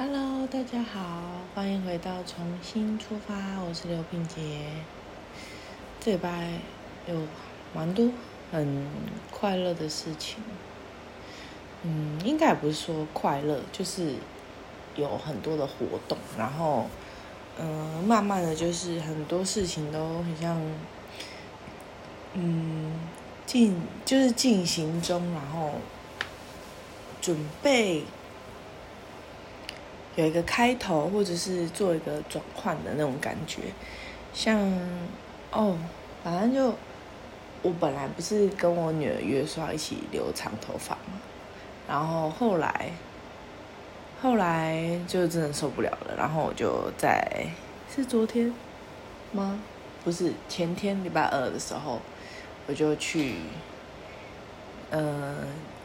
Hello，大家好，欢迎回到重新出发，我是刘品杰。这礼拜有蛮多很快乐的事情，嗯，应该也不是说快乐，就是有很多的活动，然后，嗯，慢慢的就是很多事情都很像，嗯，进就是进行中，然后准备。有一个开头，或者是做一个转换的那种感觉，像哦，反正就我本来不是跟我女儿约说要一起留长头发嘛，然后后来后来就真的受不了了，然后我就在是昨天吗？不是前天礼拜二的时候，我就去嗯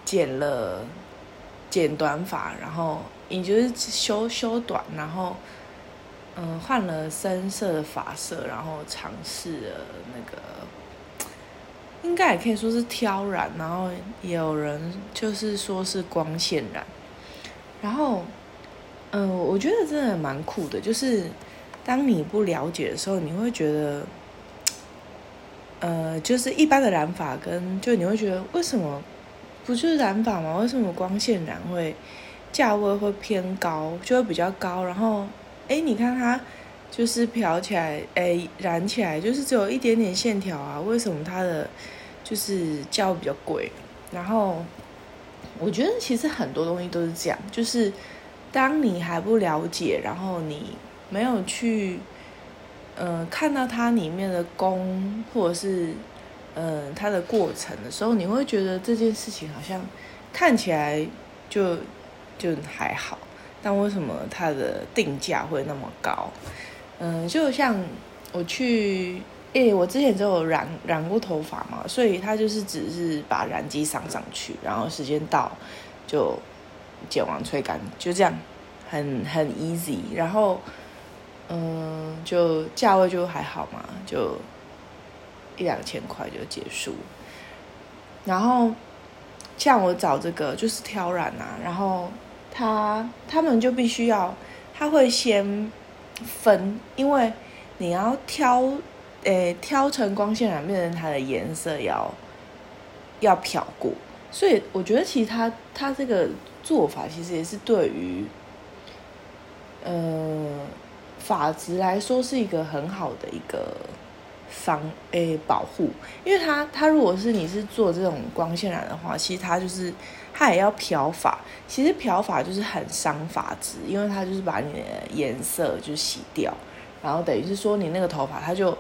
剪了剪短发，然后。你就是修修短，然后嗯换了深色的发色，然后尝试了那个，应该也可以说是挑染，然后有人就是说是光线染，然后嗯我觉得真的蛮酷的，就是当你不了解的时候，你会觉得，呃就是一般的染法跟就你会觉得为什么不就是染法吗？为什么光线染会？价位会偏高，就会比较高。然后，哎，你看它就是漂起来，哎，染起来就是只有一点点线条啊。为什么它的就是价位比较贵？然后，我觉得其实很多东西都是这样，就是当你还不了解，然后你没有去，呃，看到它里面的工或者是，嗯，它的过程的时候，你会觉得这件事情好像看起来就。就还好，但为什么它的定价会那么高？嗯，就像我去，诶，我之前就有染染过头发嘛，所以它就是只是把染机上上去，然后时间到就剪完吹干，就这样，很很 easy。然后，嗯，就价位就还好嘛，就一两千块就结束。然后像我找这个就是挑染啊，然后。他他们就必须要，他会先分，因为你要挑，诶，挑成光线染，变成它的颜色要要漂过，所以我觉得其实他他这个做法其实也是对于，呃，发质来说是一个很好的一个。防诶保护，因为它它如果是你是做这种光线染的话，其实它就是它也要漂发，其实漂发就是很伤发质，因为它就是把你的颜色就洗掉，然后等于是说你那个头发它就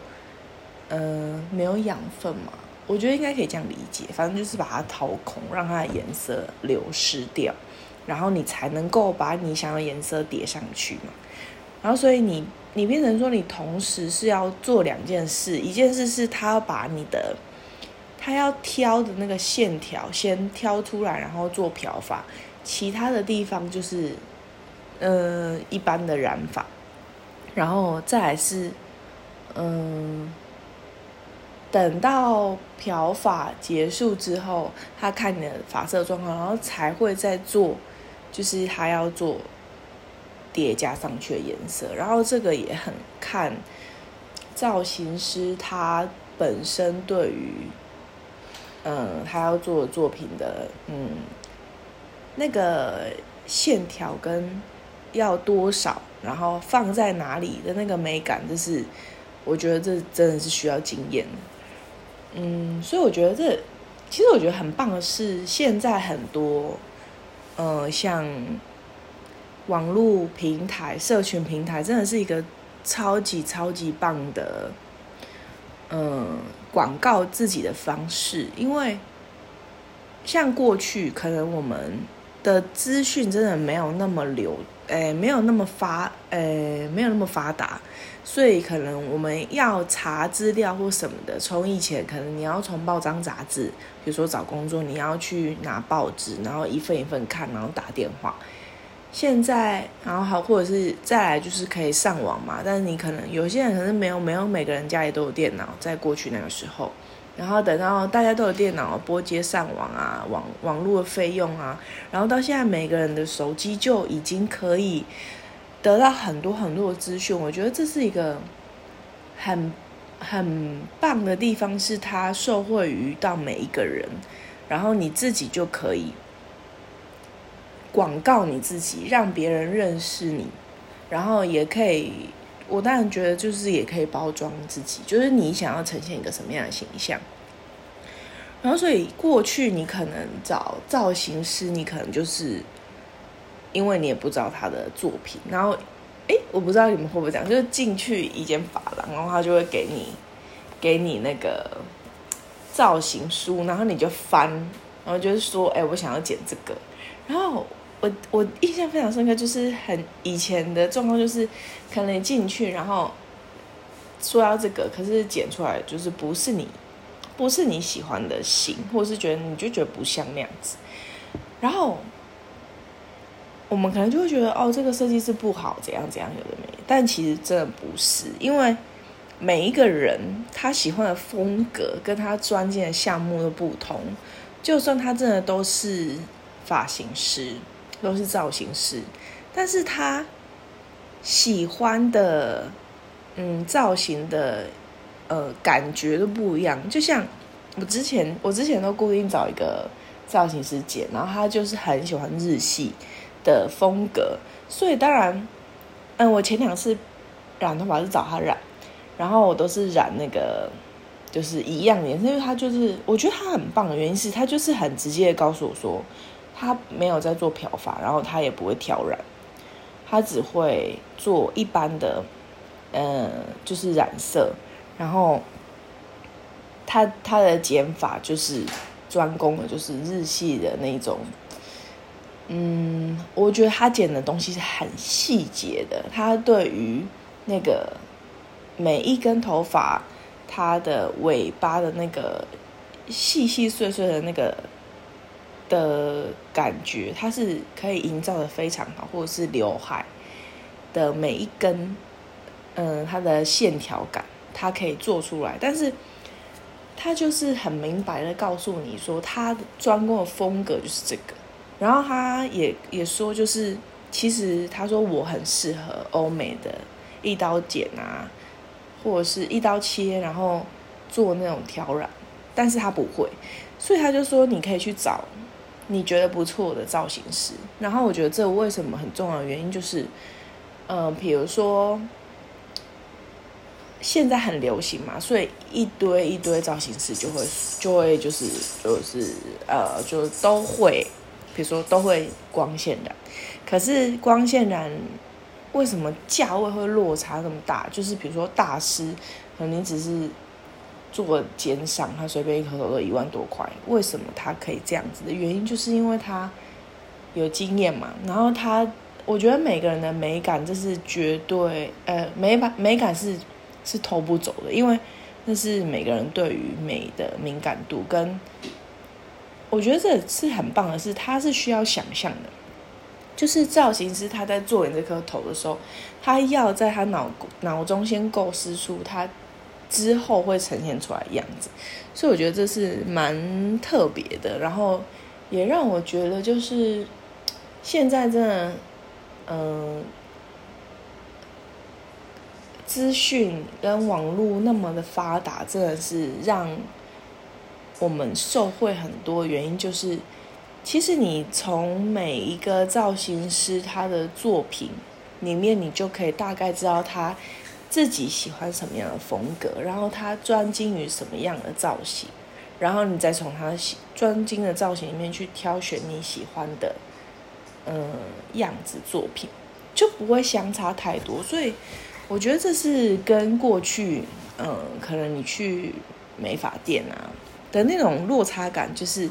嗯没有养分嘛，我觉得应该可以这样理解，反正就是把它掏空，让它的颜色流失掉，然后你才能够把你想要颜色叠上去嘛，然后所以你。你变成说，你同时是要做两件事，一件事是它要把你的，他要挑的那个线条先挑出来，然后做漂发，其他的地方就是，呃，一般的染法，然后再来是，嗯，等到漂发结束之后，他看你的发色状况，然后才会再做，就是他要做。叠加上去的颜色，然后这个也很看造型师他本身对于，嗯，他要做作品的，嗯，那个线条跟要多少，然后放在哪里的那个美感，就是我觉得这真的是需要经验，嗯，所以我觉得这其实我觉得很棒的是，现在很多，呃，像。网络平台、社群平台真的是一个超级超级棒的，嗯，广告自己的方式。因为像过去，可能我们的资讯真的没有那么流，诶，没有那么发，诶，没有那么发达，所以可能我们要查资料或什么的，从以前可能你要从报章杂志，比如说找工作，你要去拿报纸，然后一份一份看，然后打电话。现在，然后好，或者是再来就是可以上网嘛。但是你可能有些人可能没有，没有每个人家里都有电脑。在过去那个时候，然后等到大家都有电脑拨接上网啊，网网络的费用啊，然后到现在每个人的手机就已经可以得到很多很多的资讯。我觉得这是一个很很棒的地方，是它受惠于到每一个人，然后你自己就可以广告你自己，让别人认识你，然后也可以。我当然觉得，就是也可以包装自己，就是你想要呈现一个什么样的形象。然后，所以过去你可能找造型师，你可能就是因为你也不知道他的作品。然后，哎，我不知道你们会不会这样，就是进去一间发廊，然后他就会给你给你那个造型书，然后你就翻，然后就是说，哎，我想要剪这个，然后。我我印象非常深刻，就是很以前的状况，就是可能进去，然后说要这个，可是剪出来就是不是你，不是你喜欢的型，或者是觉得你就觉得不像那样子，然后我们可能就会觉得哦，这个设计师不好，怎样怎样，有的没，但其实真的不是，因为每一个人他喜欢的风格跟他专精的项目都不同，就算他真的都是发型师。都是造型师，但是他喜欢的嗯造型的呃感觉都不一样。就像我之前，我之前都固定找一个造型师剪，然后他就是很喜欢日系的风格，所以当然，嗯，我前两次染头发是找他染，然后我都是染那个就是一样颜色，因为他就是我觉得他很棒的原因是他就是很直接的告诉我说。他没有在做漂发，然后他也不会挑染，他只会做一般的，呃，就是染色。然后他他的剪法就是专攻的，就是日系的那种。嗯，我觉得他剪的东西是很细节的，他对于那个每一根头发，它的尾巴的那个细细碎碎的那个。的感觉，它是可以营造的非常好，或者是刘海的每一根，嗯，它的线条感，它可以做出来。但是，他就是很明白的告诉你说，他专攻的风格就是这个。然后他也也说，就是其实他说我很适合欧美的一刀剪啊，或者是一刀切，然后做那种挑染，但是他不会，所以他就说你可以去找。你觉得不错的造型师，然后我觉得这为什么很重要的原因就是，嗯，比如说现在很流行嘛，所以一堆一堆造型师就会就会就是就是呃，就都会，比如说都会光线染，可是光线染为什么价位会落差那么大？就是比如说大师，可能你只是。做减上，他随便一颗头都一万多块。为什么他可以这样子的原因，就是因为他有经验嘛。然后他，我觉得每个人的美感，这是绝对，呃，美感美感是是偷不走的，因为那是每个人对于美的敏感度。跟我觉得这是很棒的，是他是需要想象的，就是造型师他在做你这颗头的时候，他要在他脑脑中先构思出他。之后会呈现出来样子，所以我觉得这是蛮特别的，然后也让我觉得就是现在真的，嗯，资讯跟网络那么的发达，真的是让我们受惠很多。原因就是，其实你从每一个造型师他的作品里面，你就可以大概知道他。自己喜欢什么样的风格，然后他专精于什么样的造型，然后你再从他专精的造型里面去挑选你喜欢的，嗯，样子作品，就不会相差太多。所以我觉得这是跟过去，嗯，可能你去美发店啊的那种落差感，就是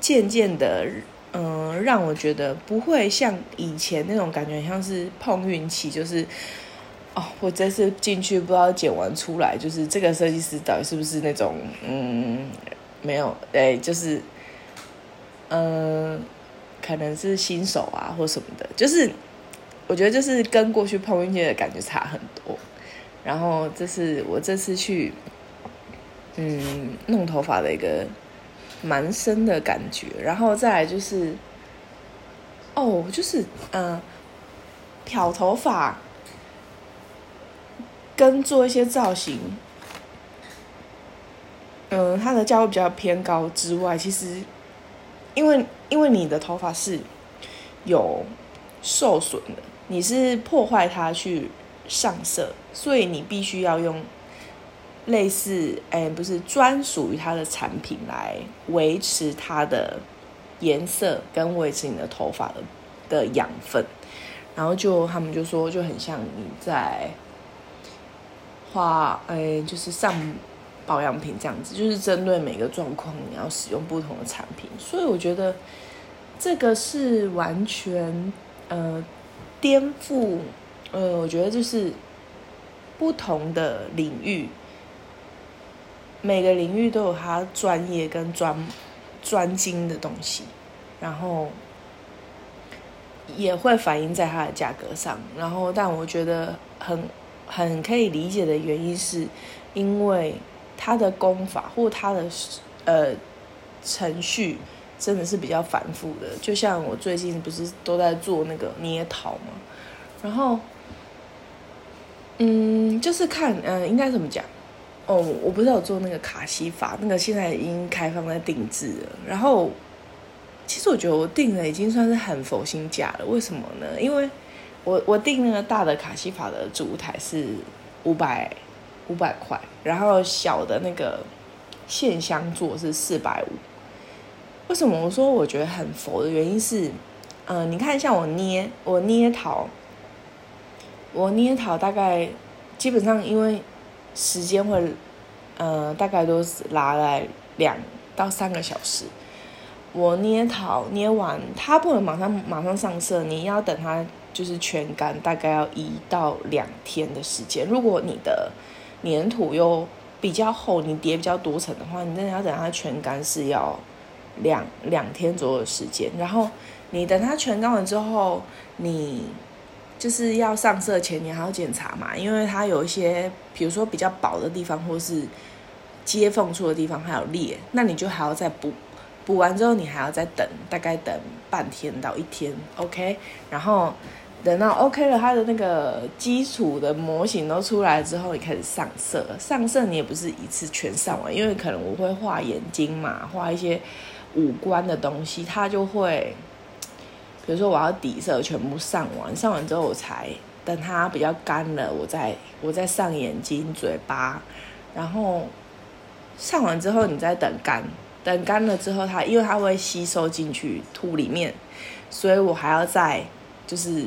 渐渐的，嗯，让我觉得不会像以前那种感觉，像是碰运气，就是。我这次进去不知道剪完出来，就是这个设计师到底是不是那种嗯，没有哎，就是嗯，可能是新手啊或什么的，就是我觉得就是跟过去碰运气的感觉差很多。然后这是我这次去嗯弄头发的一个蛮深的感觉。然后再来就是，哦，就是嗯，漂头发跟做一些造型，嗯，它的价位比较偏高之外，其实因为因为你的头发是有受损的，你是破坏它去上色，所以你必须要用类似哎，不是专属于它的产品来维持它的颜色跟维持你的头发的的养分，然后就他们就说就很像你在化哎，就是上保养品这样子，就是针对每个状况你要使用不同的产品，所以我觉得这个是完全呃颠覆。呃，我觉得就是不同的领域，每个领域都有它专业跟专专精的东西，然后也会反映在它的价格上。然后，但我觉得很很可以理解的原因，是因为他的功法或他的呃程序真的是比较繁复的。就像我最近不是都在做那个捏陶嘛，然后。嗯，就是看，嗯，应该怎么讲？哦，我不是有做那个卡西法，那个现在已经开放在定制了。然后，其实我觉得我定的已经算是很佛心价了。为什么呢？因为我我订那个大的卡西法的主台是五百五百块，然后小的那个线香座是四百五。为什么我说我觉得很佛的原因是，嗯，你看像我捏我捏陶。我捏陶大概基本上，因为时间会，呃，大概都是拿来两到三个小时。我捏陶捏完，它不能马上马上上色，你要等它就是全干，大概要一到两天的时间。如果你的粘土又比较厚，你叠比较多层的话，你真的要等它全干是要两两天左右的时间。然后你等它全干完之后，你。就是要上色前，你还要检查嘛，因为它有一些，比如说比较薄的地方，或是接缝处的地方还有裂，那你就还要再补，补完之后你还要再等，大概等半天到一天，OK，然后等到 OK 了，它的那个基础的模型都出来之后，你开始上色，上色你也不是一次全上完，因为可能我会画眼睛嘛，画一些五官的东西，它就会。比如说我要底色全部上完，上完之后我才等它比较干了，我再我再上眼睛、嘴巴，然后上完之后你再等干，等干了之后它因为它会吸收进去土里面，所以我还要再就是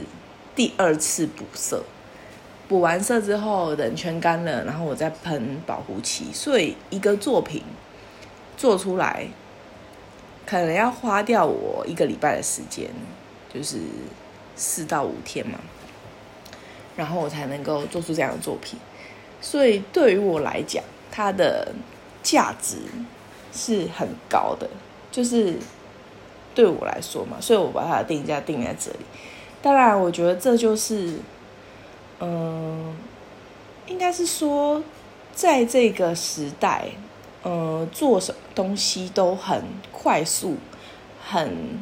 第二次补色，补完色之后等全干了，然后我再喷保护漆，所以一个作品做出来可能要花掉我一个礼拜的时间。就是四到五天嘛，然后我才能够做出这样的作品，所以对于我来讲，它的价值是很高的，就是对我来说嘛，所以我把它的定价定在这里。当然，我觉得这就是，嗯，应该是说，在这个时代，嗯，做什么东西都很快速，很。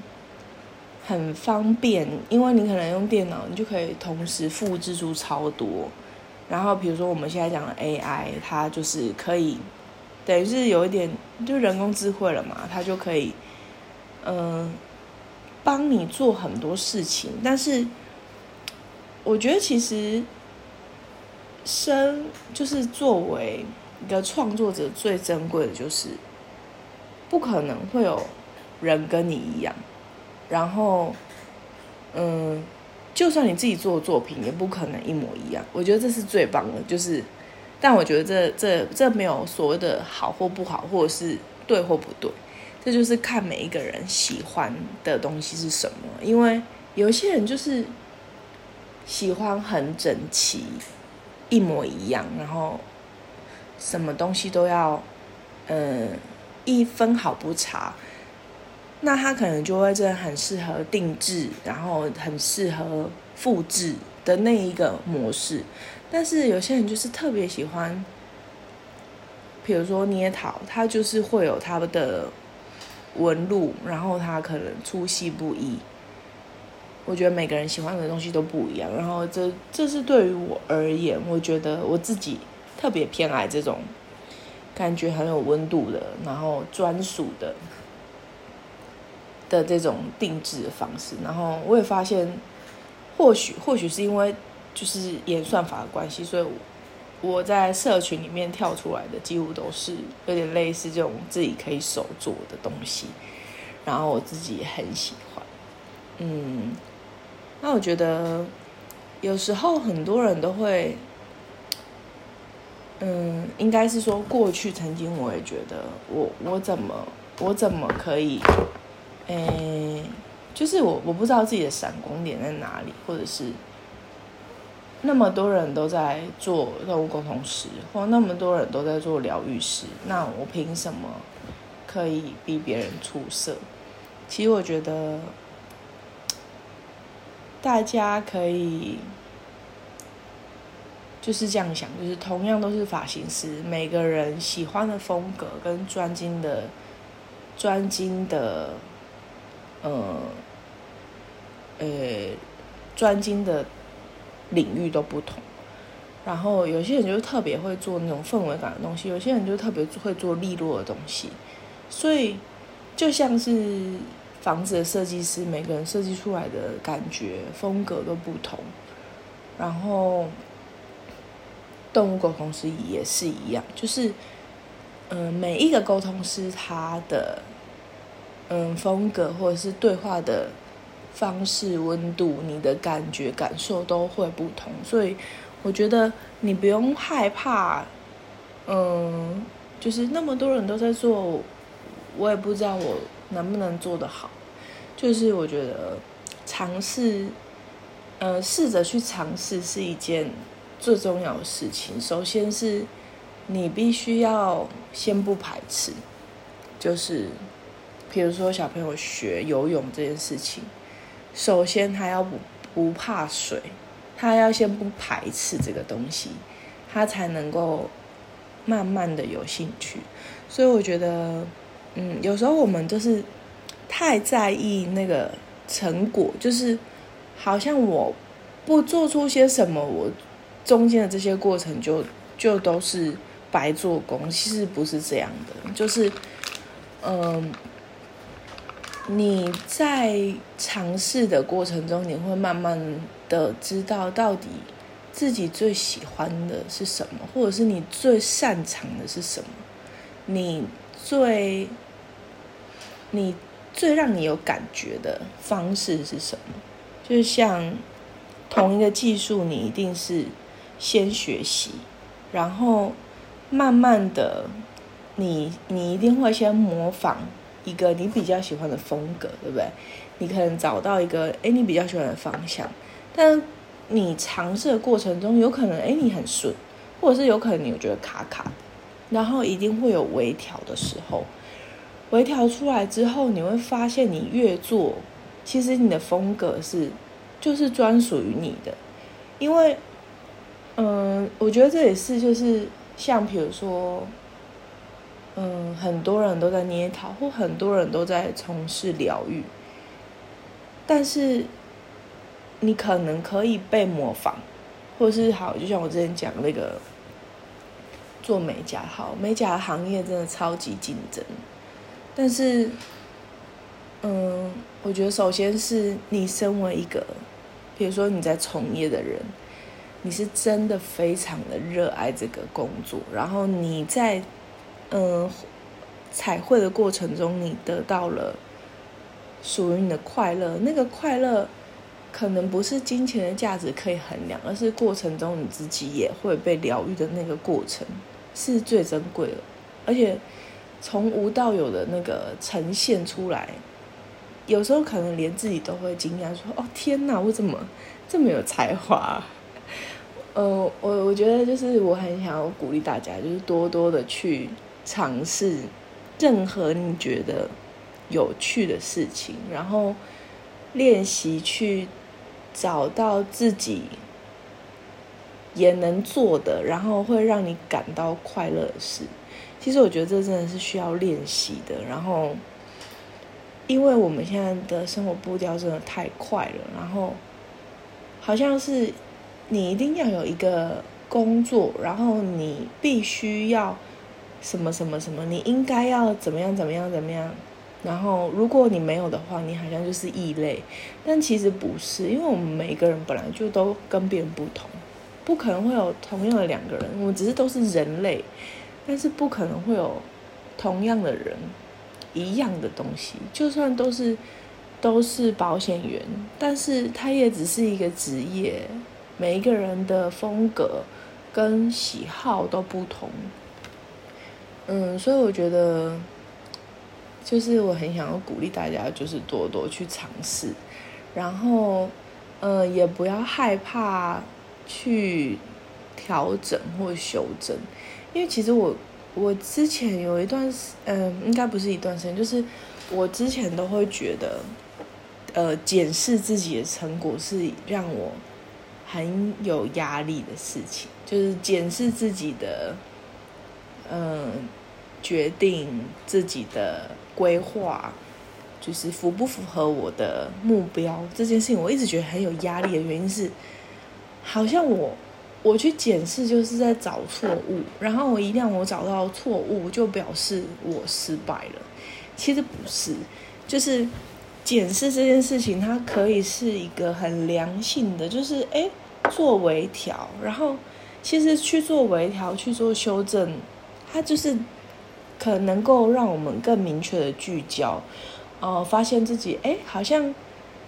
很方便，因为你可能用电脑，你就可以同时复制出超多。然后，比如说我们现在讲的 AI，它就是可以，等于是有一点就人工智慧了嘛，它就可以，嗯，帮你做很多事情。但是，我觉得其实，生就是作为一个创作者最珍贵的就是，不可能会有人跟你一样。然后，嗯，就算你自己做的作品，也不可能一模一样。我觉得这是最棒的，就是，但我觉得这这这没有所谓的好或不好，或者是对或不对，这就是看每一个人喜欢的东西是什么。因为有些人就是喜欢很整齐，一模一样，然后什么东西都要，嗯，一分毫不差。那他可能就会真的很适合定制，然后很适合复制的那一个模式。但是有些人就是特别喜欢，比如说捏陶，它就是会有它的纹路，然后它可能粗细不一。我觉得每个人喜欢的东西都不一样，然后这这是对于我而言，我觉得我自己特别偏爱这种感觉很有温度的，然后专属的的这种定制的方式。然后我也发现，或许或许是因为就是演算法的关系，所以我在社群里面跳出来的几乎都是有点类似这种自己可以手做的东西，然后我自己也很喜欢，嗯。那我觉得，有时候很多人都会，嗯，应该是说过去曾经我也觉得，我我怎么我怎么可以，诶，就是我我不知道自己的闪光点在哪里，或者是那么多人都在做动物沟通师，或那么多人都在做疗愈师，那我凭什么可以比别人出色？其实我觉得。大家可以就是这样想，就是同样都是发型师，每个人喜欢的风格跟专精的专精的，呃，呃，专精的领域都不同。然后有些人就特别会做那种氛围感的东西，有些人就特别会做利落的东西。所以就像是。房子的设计师，每个人设计出来的感觉风格都不同。然后，动物沟通师也是一样，就是，嗯，每一个沟通师他的，嗯，风格或者是对话的方式、温度，你的感觉感受都会不同。所以，我觉得你不用害怕，嗯，就是那么多人都在做，我也不知道我。能不能做得好，就是我觉得尝试，呃，试着去尝试是一件最重要的事情。首先是你必须要先不排斥，就是比如说小朋友学游泳这件事情，首先他要不不怕水，他要先不排斥这个东西，他才能够慢慢的有兴趣。所以我觉得。嗯，有时候我们就是太在意那个成果，就是好像我不做出些什么，我中间的这些过程就就都是白做工。其实不是这样的，就是嗯，你在尝试的过程中，你会慢慢的知道到底自己最喜欢的是什么，或者是你最擅长的是什么，你。最，你最让你有感觉的方式是什么？就像同一个技术，你一定是先学习，然后慢慢的，你你一定会先模仿一个你比较喜欢的风格，对不对？你可能找到一个哎你比较喜欢的方向，但你尝试的过程中，有可能哎你很顺，或者是有可能你觉得卡卡。然后一定会有微调的时候，微调出来之后，你会发现你越做，其实你的风格是就是专属于你的。因为，嗯，我觉得这也是就是像比如说，嗯，很多人都在捏陶，或很多人都在从事疗愈，但是你可能可以被模仿，或是好，就像我之前讲那个。做美甲好，美甲行业真的超级竞争。但是，嗯，我觉得首先是你身为一个，比如说你在从业的人，你是真的非常的热爱这个工作，然后你在嗯彩绘的过程中，你得到了属于你的快乐。那个快乐可能不是金钱的价值可以衡量，而是过程中你自己也会被疗愈的那个过程。是最珍贵的，而且从无到有的那个呈现出来，有时候可能连自己都会惊讶，说：“哦天哪，我怎么这么有才华？” 呃，我我觉得就是我很想要鼓励大家，就是多多的去尝试任何你觉得有趣的事情，然后练习去找到自己。也能做的，然后会让你感到快乐的事，其实我觉得这真的是需要练习的。然后，因为我们现在的生活步调真的太快了，然后好像是你一定要有一个工作，然后你必须要什么什么什么，你应该要怎么样怎么样怎么样。然后，如果你没有的话，你好像就是异类。但其实不是，因为我们每个人本来就都跟别人不同，不可能会有同样的两个人。我们只是都是人类，但是不可能会有同样的人，一样的东西。就算都是都是保险员，但是他也只是一个职业，每一个人的风格跟喜好都不同。嗯，所以我觉得。就是我很想要鼓励大家，就是多多去尝试，然后，呃，也不要害怕去调整或修正，因为其实我我之前有一段时，嗯，应该不是一段时间，就是我之前都会觉得，呃，检视自己的成果是让我很有压力的事情，就是检视自己的，嗯，决定自己的。规划就是符不符合我的目标这件事情，我一直觉得很有压力的原因是，好像我我去检视就是在找错误，然后我一旦我找到错误，就表示我失败了。其实不是，就是检视这件事情，它可以是一个很良性的，就是哎做微调，然后其实去做微调去做修正，它就是。可能够让我们更明确的聚焦，哦，发现自己哎，好像，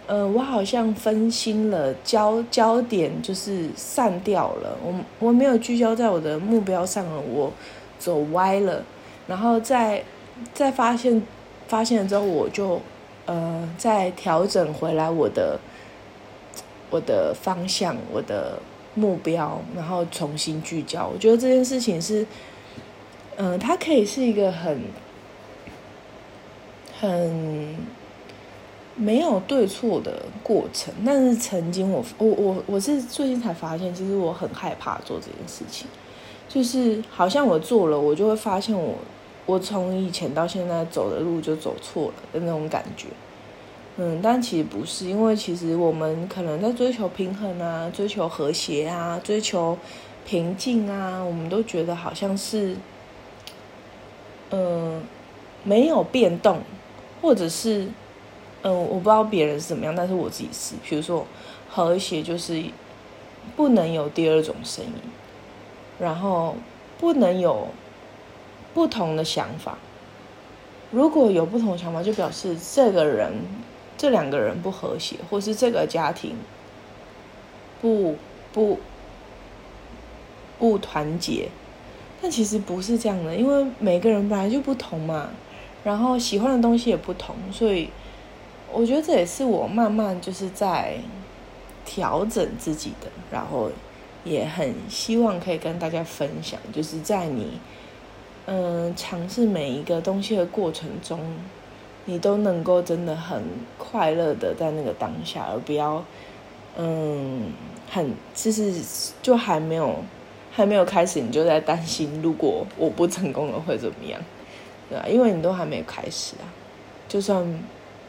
呃，我好像分心了，焦焦点就是散掉了，我我没有聚焦在我的目标上了，我走歪了，然后再再发现发现了之后，我就呃再调整回来我的我的方向，我的目标，然后重新聚焦。我觉得这件事情是。嗯，它可以是一个很很没有对错的过程，但是曾经我我我我是最近才发现，其实我很害怕做这件事情，就是好像我做了，我就会发现我我从以前到现在走的路就走错了的那种感觉。嗯，但其实不是，因为其实我们可能在追求平衡啊，追求和谐啊，追求平静啊，我们都觉得好像是。嗯，没有变动，或者是，嗯，我不知道别人是怎么样，但是我自己是，比如说和谐就是不能有第二种声音，然后不能有不同的想法。如果有不同的想法，就表示这个人、这两个人不和谐，或是这个家庭不不不团结。但其实不是这样的，因为每个人本来就不同嘛，然后喜欢的东西也不同，所以我觉得这也是我慢慢就是在调整自己的，然后也很希望可以跟大家分享，就是在你嗯尝试每一个东西的过程中，你都能够真的很快乐的在那个当下，而不要嗯很就是就还没有。还没有开始，你就在担心，如果我不成功了会怎么样，对吧？因为你都还没有开始啊，就算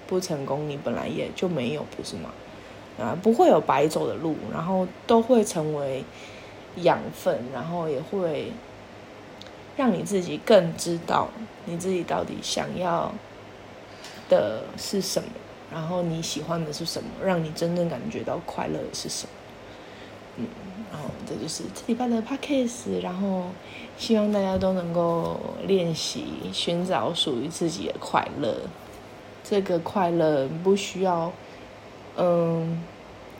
不成功，你本来也就没有，不是吗？啊，不会有白走的路，然后都会成为养分，然后也会让你自己更知道你自己到底想要的是什么，然后你喜欢的是什么，让你真正感觉到快乐的是什么。嗯，然后这就是这礼拜的 podcast，然后希望大家都能够练习寻找属于自己的快乐。这个快乐不需要，嗯，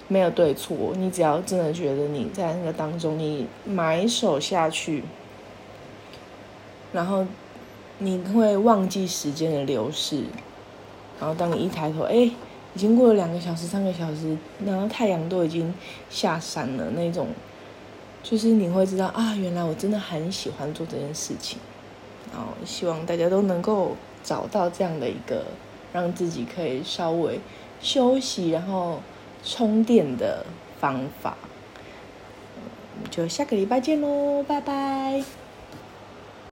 没有对错，你只要真的觉得你在那个当中，你埋手下去，然后你会忘记时间的流逝，然后当你一抬头，哎。已经过了两个小时、三个小时，然后太阳都已经下山了，那种就是你会知道啊，原来我真的很喜欢做这件事情。然后希望大家都能够找到这样的一个让自己可以稍微休息、然后充电的方法。就下个礼拜见喽，拜拜。